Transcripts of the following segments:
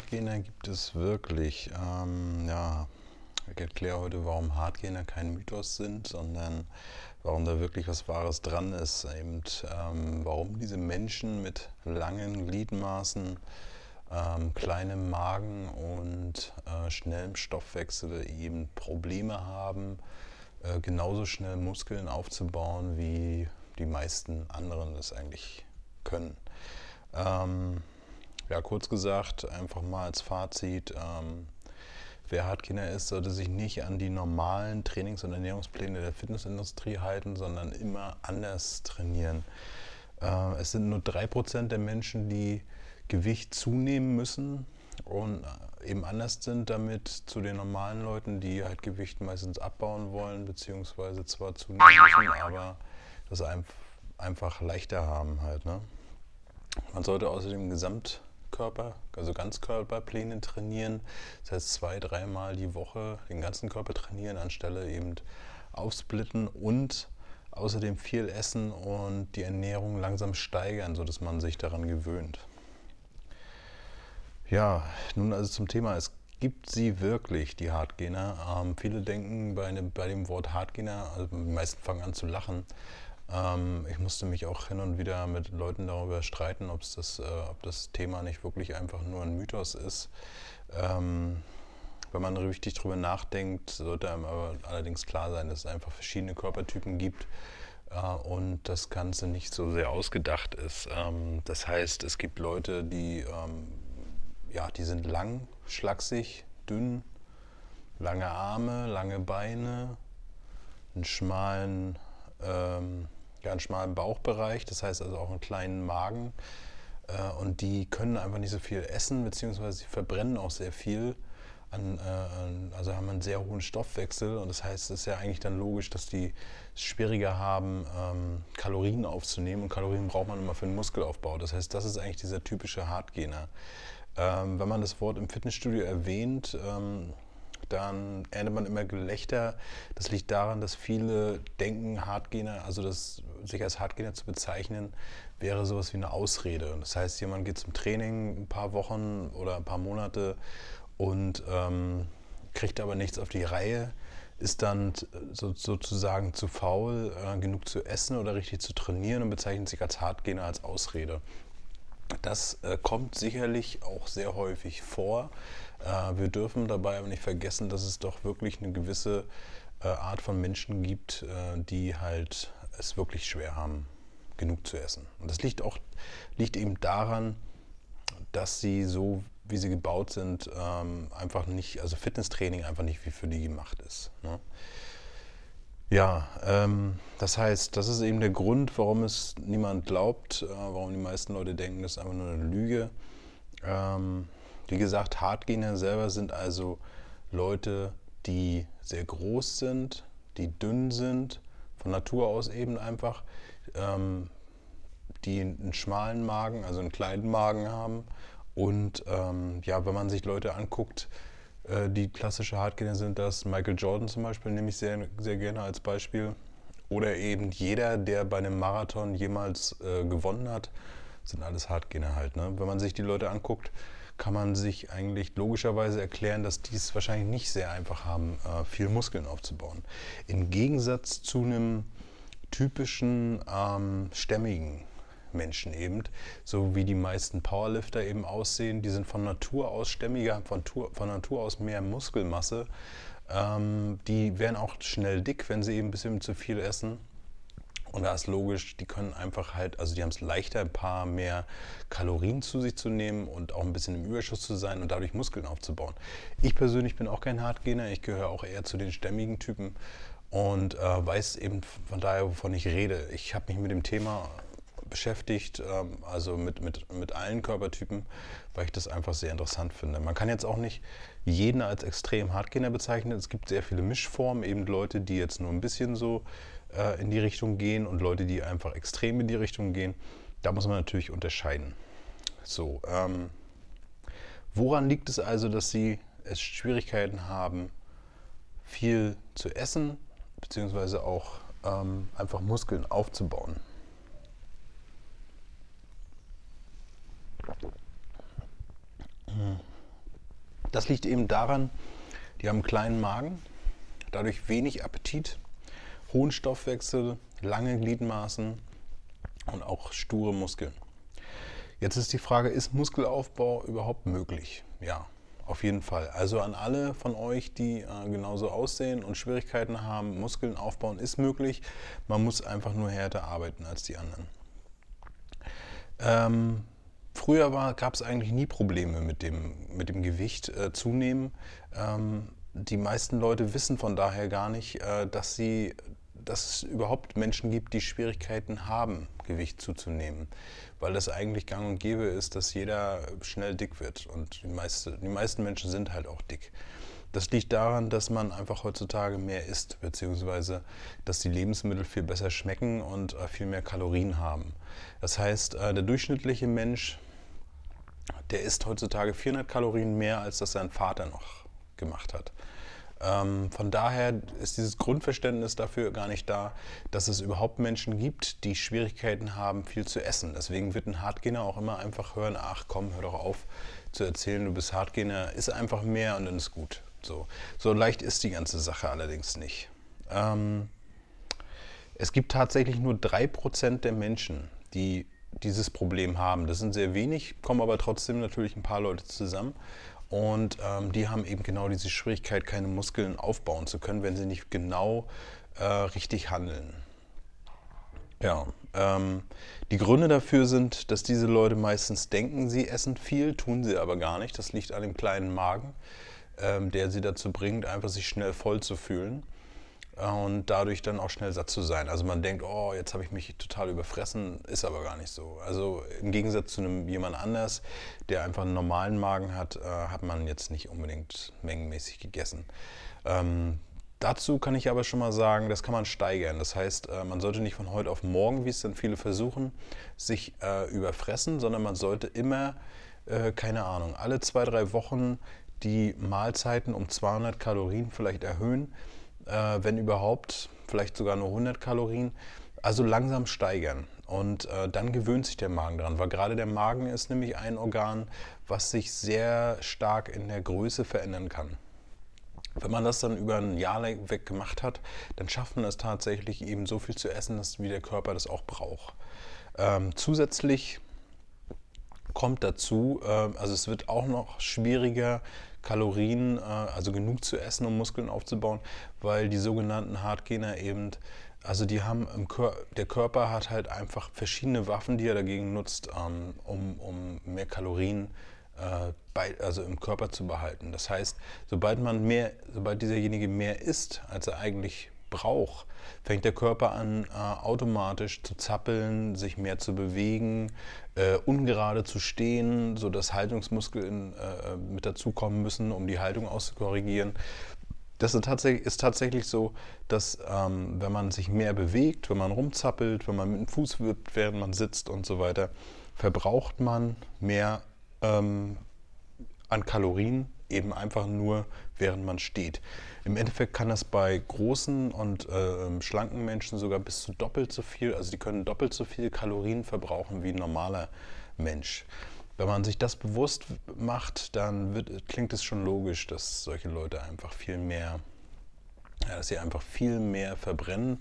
Hardgainer gibt es wirklich. Ähm, ja, ich erkläre heute, warum Hardgainer kein Mythos sind, sondern warum da wirklich was Wahres dran ist. Eben, ähm, warum diese Menschen mit langen Gliedmaßen, ähm, kleinem Magen und äh, schnellem Stoffwechsel eben Probleme haben, äh, genauso schnell Muskeln aufzubauen, wie die meisten anderen es eigentlich können. Ähm, ja, kurz gesagt, einfach mal als Fazit, ähm, wer Hardgainer ist, sollte sich nicht an die normalen Trainings- und Ernährungspläne der Fitnessindustrie halten, sondern immer anders trainieren. Äh, es sind nur 3% der Menschen, die Gewicht zunehmen müssen und eben anders sind damit zu den normalen Leuten, die halt Gewicht meistens abbauen wollen, beziehungsweise zwar zunehmen müssen, aber das einfach leichter haben halt. Ne? Man sollte außerdem Gesamt Körper, also Ganzkörperpläne trainieren. Das heißt zwei, dreimal die Woche den ganzen Körper trainieren, anstelle eben aufsplitten und außerdem viel essen und die Ernährung langsam steigern, sodass man sich daran gewöhnt. Ja, nun also zum Thema, es gibt sie wirklich, die Hardgainer. Ähm, viele denken bei, ne, bei, dem Wort Hardgainer, also die meisten fangen an zu lachen, ähm, ich musste mich auch hin und wieder mit Leuten darüber streiten, das, äh, ob das Thema nicht wirklich einfach nur ein Mythos ist. Ähm, wenn man richtig drüber nachdenkt, sollte einem aber allerdings klar sein, dass es einfach verschiedene Körpertypen gibt äh, und das Ganze nicht so sehr ausgedacht ist. Ähm, das heißt, es gibt Leute, die, ähm, ja, die sind lang, schlaksig, dünn, lange Arme, lange Beine, einen schmalen ähm, ganz schmalen Bauchbereich, das heißt also auch einen kleinen Magen. Äh, und die können einfach nicht so viel essen, beziehungsweise sie verbrennen auch sehr viel. An, äh, also haben einen sehr hohen Stoffwechsel und das heißt, es ist ja eigentlich dann logisch, dass die es schwieriger haben, ähm, Kalorien aufzunehmen und Kalorien braucht man immer für den Muskelaufbau. Das heißt, das ist eigentlich dieser typische Hardgainer. Ähm, wenn man das Wort im Fitnessstudio erwähnt, ähm, dann erntet man immer Gelächter. Das liegt daran, dass viele denken, Hardgainer, also das, sich als Hardgainer zu bezeichnen, wäre sowas wie eine Ausrede. Das heißt, jemand geht zum Training ein paar Wochen oder ein paar Monate und ähm, kriegt aber nichts auf die Reihe, ist dann so, sozusagen zu faul, äh, genug zu essen oder richtig zu trainieren und bezeichnet sich als Hardgainer als Ausrede. Das äh, kommt sicherlich auch sehr häufig vor. Äh, wir dürfen dabei aber nicht vergessen, dass es doch wirklich eine gewisse äh, Art von Menschen gibt, äh, die halt es wirklich schwer haben, genug zu essen. Und das liegt auch liegt eben daran, dass sie so wie sie gebaut sind, ähm, einfach nicht, also Fitnesstraining einfach nicht wie für die gemacht ist. Ne? Ja, ähm, das heißt, das ist eben der Grund, warum es niemand glaubt, äh, warum die meisten Leute denken, das ist einfach nur eine Lüge. Ähm, wie gesagt, Hardgainer selber sind also Leute, die sehr groß sind, die dünn sind, von Natur aus eben einfach, ähm, die einen schmalen Magen, also einen kleinen Magen haben. Und ähm, ja, wenn man sich Leute anguckt, die klassische Hardgainer sind das. Michael Jordan zum Beispiel nehme ich sehr, sehr gerne als Beispiel. Oder eben jeder, der bei einem Marathon jemals äh, gewonnen hat, sind alles Hardgainer halt. Ne? Wenn man sich die Leute anguckt, kann man sich eigentlich logischerweise erklären, dass die es wahrscheinlich nicht sehr einfach haben, äh, viel Muskeln aufzubauen. Im Gegensatz zu einem typischen ähm, stämmigen Menschen eben, so wie die meisten Powerlifter eben aussehen. Die sind von Natur aus stämmiger, von, von Natur aus mehr Muskelmasse. Ähm, die werden auch schnell dick, wenn sie eben ein bisschen zu viel essen. Und da ist logisch, die können einfach halt, also die haben es leichter, ein paar mehr Kalorien zu sich zu nehmen und auch ein bisschen im Überschuss zu sein und dadurch Muskeln aufzubauen. Ich persönlich bin auch kein Hardgainer, ich gehöre auch eher zu den stämmigen Typen und äh, weiß eben von daher, wovon ich rede. Ich habe mich mit dem Thema beschäftigt, ähm, also mit, mit, mit allen Körpertypen, weil ich das einfach sehr interessant finde. Man kann jetzt auch nicht jeden als extrem Hardgainer bezeichnen. Es gibt sehr viele Mischformen, eben Leute, die jetzt nur ein bisschen so äh, in die Richtung gehen und Leute, die einfach extrem in die Richtung gehen. Da muss man natürlich unterscheiden. So, ähm, woran liegt es also, dass sie es Schwierigkeiten haben, viel zu essen, beziehungsweise auch ähm, einfach Muskeln aufzubauen? Das liegt eben daran, die haben einen kleinen Magen, dadurch wenig Appetit, hohen Stoffwechsel, lange Gliedmaßen und auch sture Muskeln. Jetzt ist die Frage, ist Muskelaufbau überhaupt möglich? Ja, auf jeden Fall. Also an alle von euch, die äh, genauso aussehen und Schwierigkeiten haben, Muskeln aufbauen ist möglich. Man muss einfach nur härter arbeiten als die anderen. Ähm, früher gab es eigentlich nie Probleme mit dem, mit dem Gewicht äh, zunehmen. Ähm, die meisten Leute wissen von daher gar nicht, äh, dass sie dass es überhaupt Menschen gibt, die Schwierigkeiten haben, Gewicht zuzunehmen. Weil das eigentlich gang und gäbe ist, dass jeder schnell dick wird. Und die, meiste, die meisten Menschen sind halt auch dick. Das liegt daran, dass man einfach heutzutage mehr isst, beziehungsweise dass die Lebensmittel viel besser schmecken und äh, viel mehr Kalorien haben. Das heißt, äh, der durchschnittliche Mensch, der isst heutzutage 400 Kalorien mehr, als das sein Vater noch gemacht hat. Ähm, von daher ist dieses Grundverständnis dafür gar nicht da, dass es überhaupt Menschen gibt, die Schwierigkeiten haben, viel zu essen. Deswegen wird ein Hardgainer auch immer einfach hören, ach komm, hör doch auf zu erzählen, du bist Hardgainer, ist einfach mehr und dann ist gut. So, so leicht ist die ganze Sache allerdings nicht. Ähm, es gibt tatsächlich nur 3% der Menschen, die dieses Problem haben. Das sind sehr wenig, kommen aber trotzdem natürlich ein paar Leute zusammen. Und ähm, die haben eben genau diese Schwierigkeit, keine Muskeln aufbauen zu können, wenn sie nicht genau äh, richtig handeln. Ja, ähm, die Gründe dafür sind, dass diese Leute meistens denken, sie essen viel, tun sie aber gar nicht. Das liegt an dem kleinen Magen, ähm, der sie dazu bringt, einfach sich schnell voll zu fühlen und dadurch dann auch schnell satt zu sein. Also man denkt, oh, jetzt habe ich mich total überfressen, ist aber gar nicht so. Also im Gegensatz zu einem jemand anders, der einfach einen normalen Magen hat, äh, hat man jetzt nicht unbedingt mengenmäßig gegessen. Ähm, dazu kann ich aber schon mal sagen, das kann man steigern. Das heißt, äh, man sollte nicht von heute auf morgen, wie es dann viele versuchen, sich äh, überfressen, sondern man sollte immer, äh, keine Ahnung, alle zwei, drei Wochen die Mahlzeiten um 200 Kalorien vielleicht erhöhen äh, wenn überhaupt, vielleicht sogar nur 100 Kalorien. Also langsam steigern. Und äh, dann gewöhnt sich der Magen dran, weil gerade der Magen ist nämlich ein Organ, was sich sehr stark in der Größe verändern kann. Wenn man das dann über ein Jahr weg gemacht hat, dann schafft man es tatsächlich eben so viel zu essen, dass wie der Körper das auch braucht. Ähm, zusätzlich kommt dazu, äh, also es wird auch noch schwieriger, Kalorien, äh, also genug zu essen, um Muskeln aufzubauen, weil die sogenannten Hardgainer eben, also die haben im Kör der Körper hat halt einfach verschiedene Waffen, die er dagegen nutzt, ähm, um, um mehr Kalorien äh, bei, also im Körper zu behalten. Das heißt, sobald man mehr, sobald dieserjenige mehr isst, als er eigentlich braucht, fängt der Körper an, äh, automatisch zu zappeln, sich mehr zu bewegen, äh, ungerade zu stehen, sodass Haltungsmuskeln äh, mit dazukommen müssen, um die Haltung auszukorrigieren. Das ist tatsächlich, ist tatsächlich so, dass ähm, wenn man sich mehr bewegt, wenn man rumzappelt, wenn man mit dem Fuß wippt, während man sitzt und so weiter, verbraucht man mehr ähm, an Kalorien, eben einfach nur, während man steht. Im Endeffekt kann das bei großen und äh, schlanken Menschen sogar bis zu doppelt so viel, also die können doppelt so viel Kalorien verbrauchen wie ein normaler Mensch. Wenn man sich das bewusst macht, dann wird, klingt es schon logisch, dass solche Leute einfach viel mehr, ja, dass sie einfach viel mehr verbrennen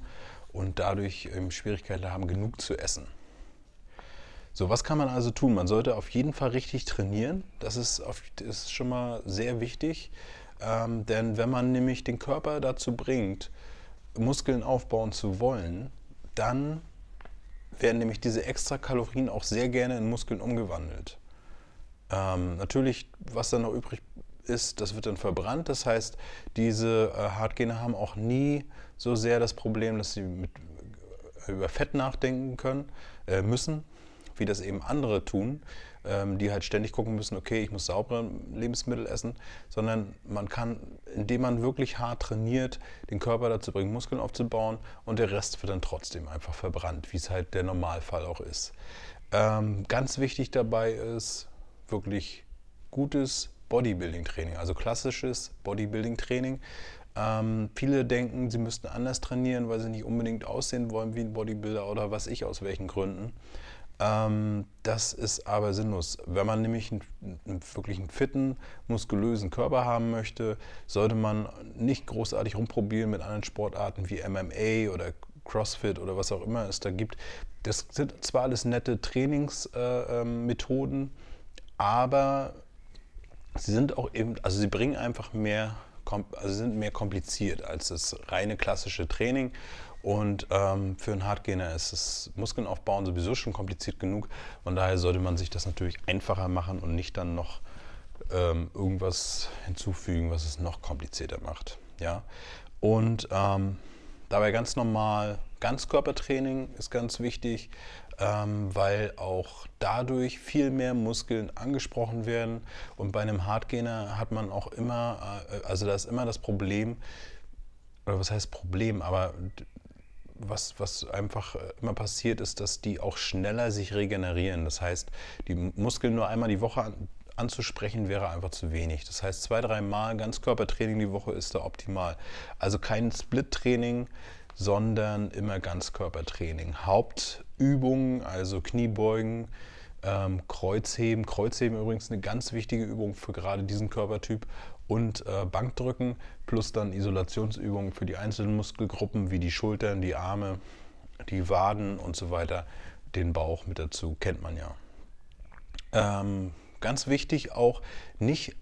und dadurch ähm, Schwierigkeiten haben, genug zu essen. So, was kann man also tun? Man sollte auf jeden Fall richtig trainieren. Das ist, auf, das ist schon mal sehr wichtig. Ähm, denn wenn man nämlich den Körper dazu bringt, Muskeln aufbauen zu wollen, dann werden nämlich diese extra Kalorien auch sehr gerne in Muskeln umgewandelt. Ähm, natürlich, was dann noch übrig ist, das wird dann verbrannt. Das heißt, diese äh, Hartgene haben auch nie so sehr das Problem, dass sie mit, äh, über Fett nachdenken können, äh, müssen, wie das eben andere tun, ähm, die halt ständig gucken müssen, okay, ich muss saubere Lebensmittel essen, sondern man kann, indem man wirklich hart trainiert, den Körper dazu bringen, Muskeln aufzubauen und der Rest wird dann trotzdem einfach verbrannt, wie es halt der Normalfall auch ist. Ähm, ganz wichtig dabei ist wirklich gutes Bodybuilding-Training, also klassisches Bodybuilding-Training. Ähm, viele denken, sie müssten anders trainieren, weil sie nicht unbedingt aussehen wollen wie ein Bodybuilder oder was ich aus welchen Gründen. Ähm, das ist aber sinnlos. Wenn man nämlich einen, einen, wirklich einen fitten, muskulösen Körper haben möchte, sollte man nicht großartig rumprobieren mit anderen Sportarten wie MMA oder CrossFit oder was auch immer es da gibt. Das sind zwar alles nette Trainingsmethoden, äh, aber sie sind auch eben, also sie bringen einfach mehr, also sind mehr kompliziert als das reine klassische Training. Und ähm, für einen Hardgainer ist das Muskeln aufbauen sowieso schon kompliziert genug. Von daher sollte man sich das natürlich einfacher machen und nicht dann noch ähm, irgendwas hinzufügen, was es noch komplizierter macht. Ja? Und ähm, dabei ganz normal Ganzkörpertraining ist ganz wichtig, ähm, weil auch dadurch viel mehr Muskeln angesprochen werden. Und bei einem Hardgainer hat man auch immer, äh, also da ist immer das Problem, oder was heißt Problem, aber was, was einfach äh, immer passiert, ist, dass die auch schneller sich regenerieren. Das heißt, die Muskeln nur einmal die Woche an, anzusprechen wäre einfach zu wenig. Das heißt, zwei, dreimal Ganzkörpertraining die Woche ist da optimal. Also kein Split-Training, sondern immer Ganzkörpertraining. Hauptübungen, also Kniebeugen, ähm, Kreuzheben. Kreuzheben übrigens eine ganz wichtige Übung für gerade diesen Körpertyp und äh, Bankdrücken plus dann Isolationsübungen für die einzelnen Muskelgruppen wie die Schultern, die Arme, die Waden und so weiter. Den Bauch mit dazu kennt man ja. Ähm, ganz wichtig auch nicht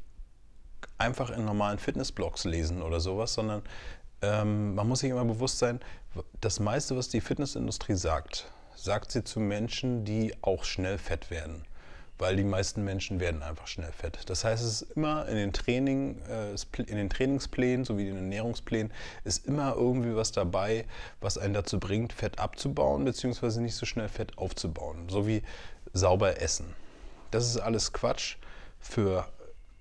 einfach in normalen Fitnessblogs lesen oder sowas, sondern ähm, man muss sich immer bewusst sein, das meiste, was die Fitnessindustrie sagt, sagt sie zu Menschen, die auch schnell fett werden weil die meisten Menschen werden einfach schnell fett. Das heißt, es ist immer in den, Training, äh, in den Trainingsplänen sowie in den Ernährungsplänen ist immer irgendwie was dabei, was einen dazu bringt, Fett abzubauen bzw. nicht so schnell Fett aufzubauen, so wie sauber essen. Das ist alles Quatsch. Für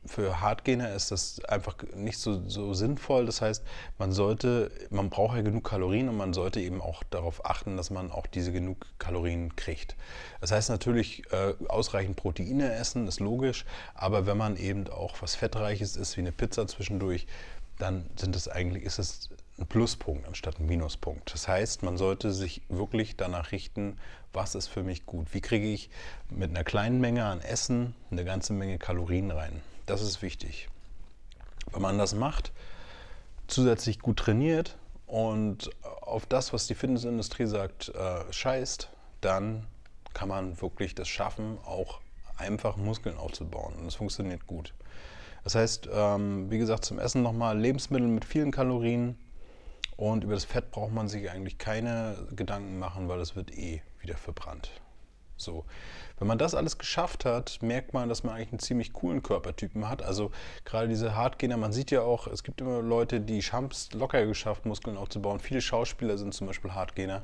für Hardgainer ist das einfach nicht so, so, sinnvoll. Das heißt, man sollte, man braucht ja genug Kalorien und man sollte eben auch darauf achten, dass man auch diese genug Kalorien kriegt. Das heißt natürlich, äh, ausreichend Proteine essen ist logisch, aber wenn man eben auch was Fettreiches isst, wie eine Pizza zwischendurch, dann sind es eigentlich, ist es ein Pluspunkt anstatt ein Minuspunkt. Das heißt, man sollte sich wirklich danach richten, was ist für mich gut. Wie kriege ich mit einer kleinen Menge an Essen eine ganze Menge Kalorien rein? Das ist wichtig. Wenn man das macht, zusätzlich gut trainiert und auf das, was die Fitnessindustrie sagt, äh, scheißt, dann kann man wirklich das schaffen, auch einfach Muskeln aufzubauen. Und es funktioniert gut. Das heißt, ähm, wie gesagt, zum Essen nochmal Lebensmittel mit vielen Kalorien. Und über das Fett braucht man sich eigentlich keine Gedanken machen, weil es wird eh wieder verbrannt. So. Wenn man das alles geschafft hat, merkt man, dass man eigentlich einen ziemlich coolen Körpertypen hat. Also gerade diese Hardgainer, man sieht ja auch, es gibt immer Leute, die haben es locker geschafft, Muskeln aufzubauen. Viele Schauspieler sind zum Beispiel Hardgainer.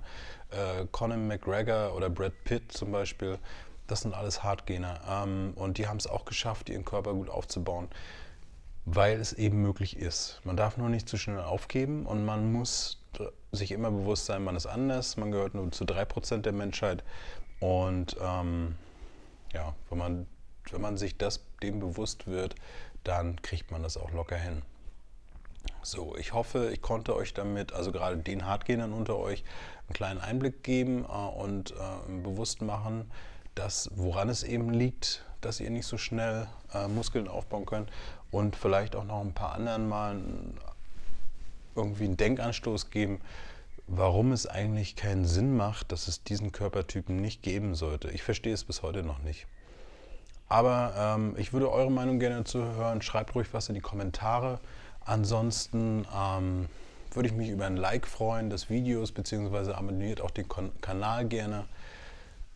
Äh, Conor McGregor oder Brad Pitt zum Beispiel, das sind alles Hardgainer. Ähm, und die haben es auch geschafft, ihren Körper gut aufzubauen weil es eben möglich ist. Man darf nur nicht zu schnell aufgeben und man muss sich immer bewusst sein, man ist anders, man gehört nur zu 3% der Menschheit und ähm, ja, wenn man, wenn man sich das dem bewusst wird, dann kriegt man das auch locker hin. So, ich hoffe, ich konnte euch damit, also gerade den Hardgainern unter euch, einen kleinen Einblick geben äh, und äh, bewusst machen, dass, woran es eben liegt, dass ihr nicht so schnell äh, Muskeln aufbauen könnt und vielleicht auch noch ein paar anderen mal irgendwie einen Denkanstoß geben, warum es eigentlich keinen Sinn macht, dass es diesen Körpertypen nicht geben sollte. Ich verstehe es bis heute noch nicht. Aber ähm, ich würde eure Meinung gerne zuhören. Schreibt ruhig was in die Kommentare. Ansonsten ähm, würde ich mich über ein Like freuen des Videos, beziehungsweise abonniert auch den Kon Kanal gerne.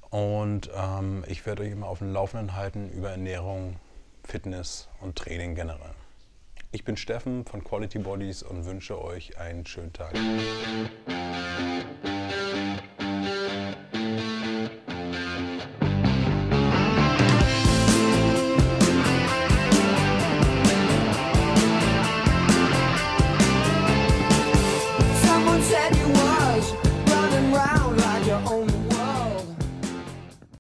Und ähm, ich werde euch immer auf dem Laufenden halten über Ernährung, Fitness und Training generell. Ich bin Steffen von Quality Bodies und wünsche euch einen schönen Tag.